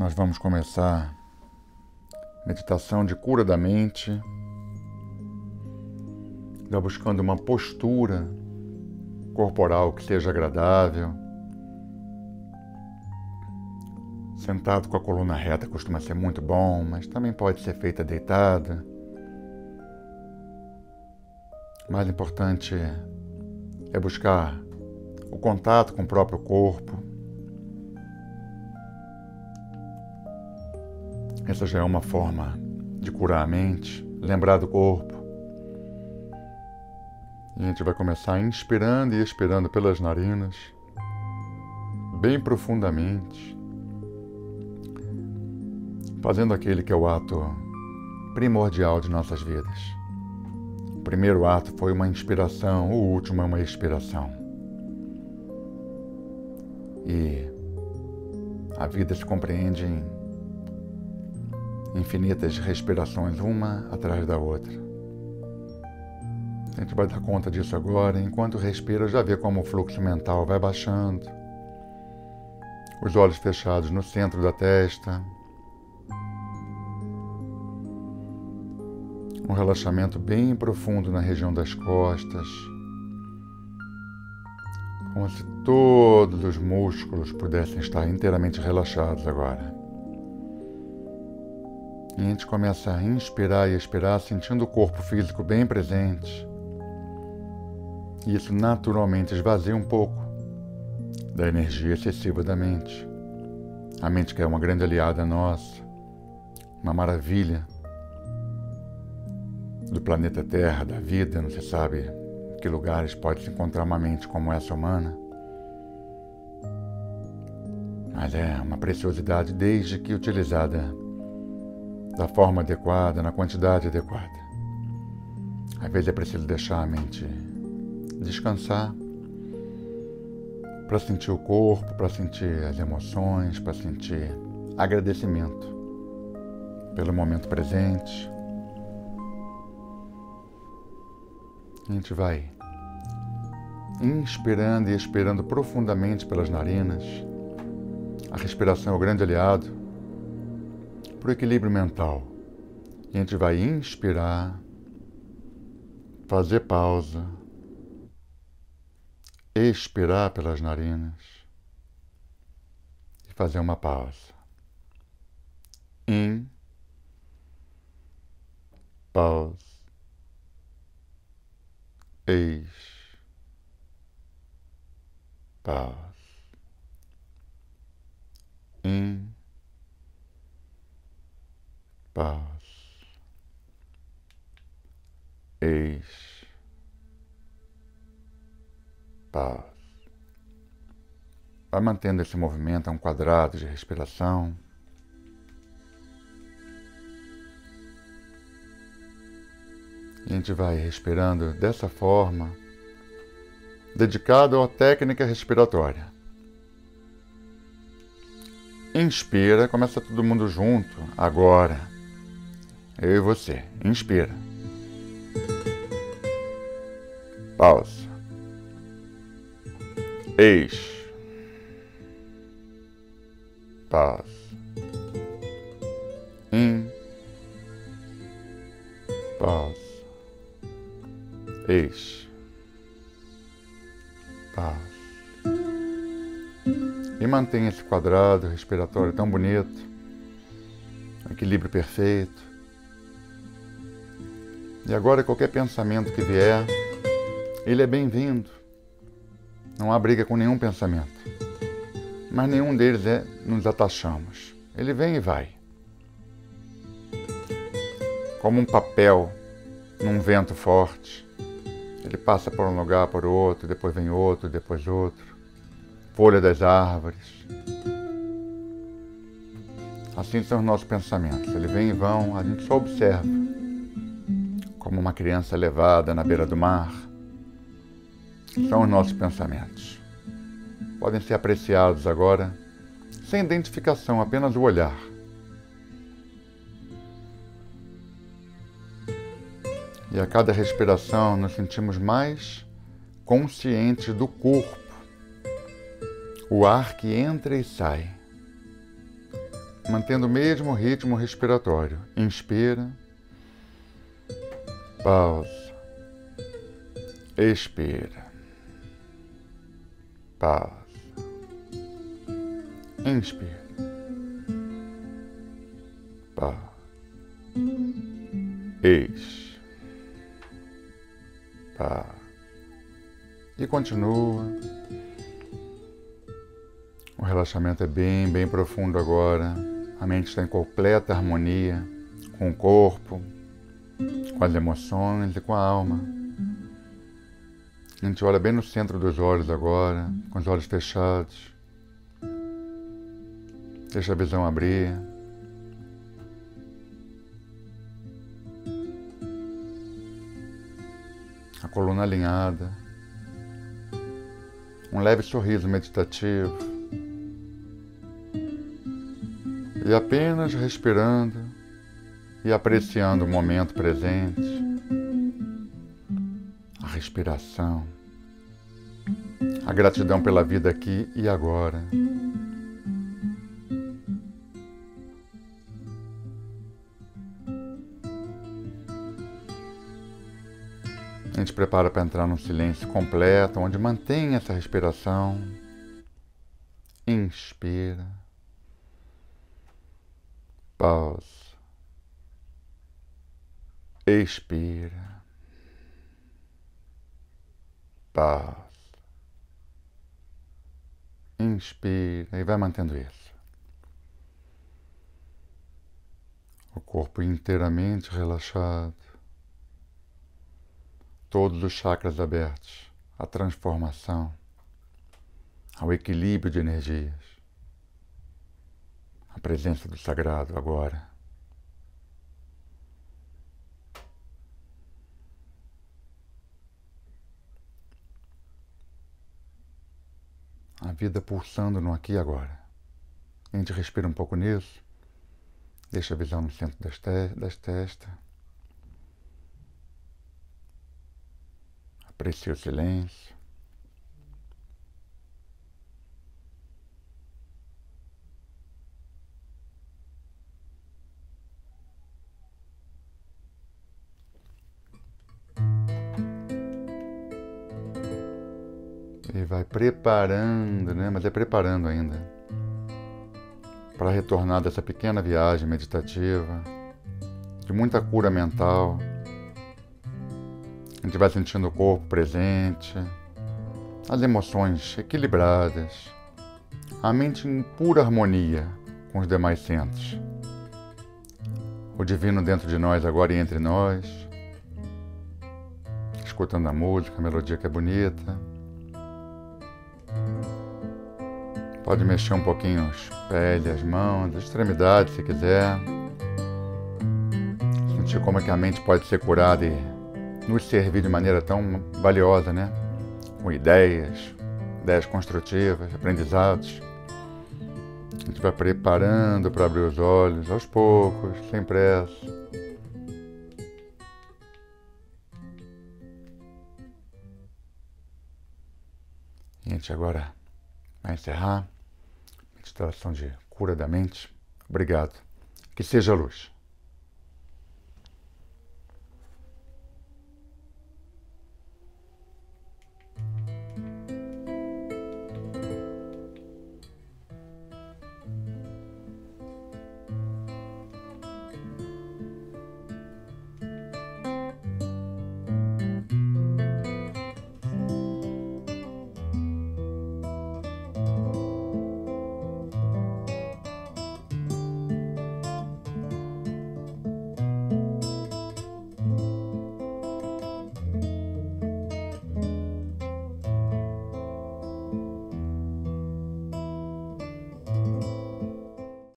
nós vamos começar meditação de cura da mente, já buscando uma postura corporal que seja agradável. Sentado com a coluna reta costuma ser muito bom, mas também pode ser feita deitada. O mais importante é buscar o contato com o próprio corpo, Essa já é uma forma de curar a mente, lembrar do corpo. E a gente vai começar inspirando e expirando pelas narinas, bem profundamente, fazendo aquele que é o ato primordial de nossas vidas. O primeiro ato foi uma inspiração, o último é uma expiração. E a vida se compreende em infinitas respirações, uma atrás da outra. A gente vai dar conta disso agora. Enquanto respira, já vê como o fluxo mental vai baixando. Os olhos fechados no centro da testa. Um relaxamento bem profundo na região das costas. Como se todos os músculos pudessem estar inteiramente relaxados agora. E a gente começa a inspirar e expirar, sentindo o corpo físico bem presente. E isso naturalmente esvazia um pouco da energia excessiva da mente. A mente que é uma grande aliada nossa, uma maravilha do planeta Terra, da vida, não se sabe em que lugares pode se encontrar uma mente como essa humana. Mas é uma preciosidade desde que utilizada da forma adequada, na quantidade adequada. Às vezes é preciso deixar a mente descansar para sentir o corpo, para sentir as emoções, para sentir agradecimento pelo momento presente. A gente vai inspirando e expirando profundamente pelas narinas. A respiração é o grande aliado para o equilíbrio mental. E a gente vai inspirar, fazer pausa, expirar pelas narinas e fazer uma pausa. In, pausa, ex, pausa. In, paz, eis, paz. Vai mantendo esse movimento, é um quadrado de respiração. E a gente vai respirando dessa forma, dedicado à técnica respiratória. Inspira, começa todo mundo junto, agora. Eu e você. Inspira. Pausa. Ex. Pausa. In. Pausa. Ex. Pausa. E mantenha esse quadrado respiratório tão bonito, equilíbrio perfeito. E agora qualquer pensamento que vier, ele é bem-vindo. Não há briga com nenhum pensamento. Mas nenhum deles é nos atachamos. Ele vem e vai. Como um papel num vento forte. Ele passa por um lugar, por outro, depois vem outro, depois outro folha das árvores. Assim são os nossos pensamentos. Eles vêm e vão, a gente só observa. Como uma criança levada na beira do mar. São os nossos pensamentos. Podem ser apreciados agora, sem identificação, apenas o olhar. E a cada respiração nos sentimos mais conscientes do corpo o ar que entra e sai, mantendo o mesmo ritmo respiratório. Inspira, pausa, expira, pausa, inspira, pausa, ex, e continua. O relaxamento é bem, bem profundo agora. A mente está em completa harmonia com o corpo, com as emoções e com a alma. A gente olha bem no centro dos olhos agora, com os olhos fechados. Deixa a visão abrir. A coluna alinhada. Um leve sorriso meditativo. e apenas respirando e apreciando o momento presente, a respiração, a gratidão pela vida aqui e agora. A gente prepara para entrar num silêncio completo, onde mantém essa respiração. Inspira. Pausa. Expira. Pausa. Inspira e vai mantendo isso. O corpo inteiramente relaxado. Todos os chakras abertos à transformação, ao equilíbrio de energias a presença do sagrado agora. Vida pulsando no aqui e agora. A gente respira um pouco nisso. Deixa a visão no centro das, te das testas. Aprecia o silêncio. E vai preparando, né? Mas é preparando ainda para retornar dessa pequena viagem meditativa, de muita cura mental. A gente vai sentindo o corpo presente, as emoções equilibradas, a mente em pura harmonia com os demais centros. O divino dentro de nós agora e entre nós, escutando a música, a melodia que é bonita Pode mexer um pouquinho os pés, as mãos, as extremidades se quiser. Sentir como é que a mente pode ser curada e nos servir de maneira tão valiosa, né? Com ideias, ideias construtivas, aprendizados. A gente vai preparando para abrir os olhos aos poucos, sem pressa. E a gente agora vai encerrar meditação de cura da mente. Obrigado. Que seja luz.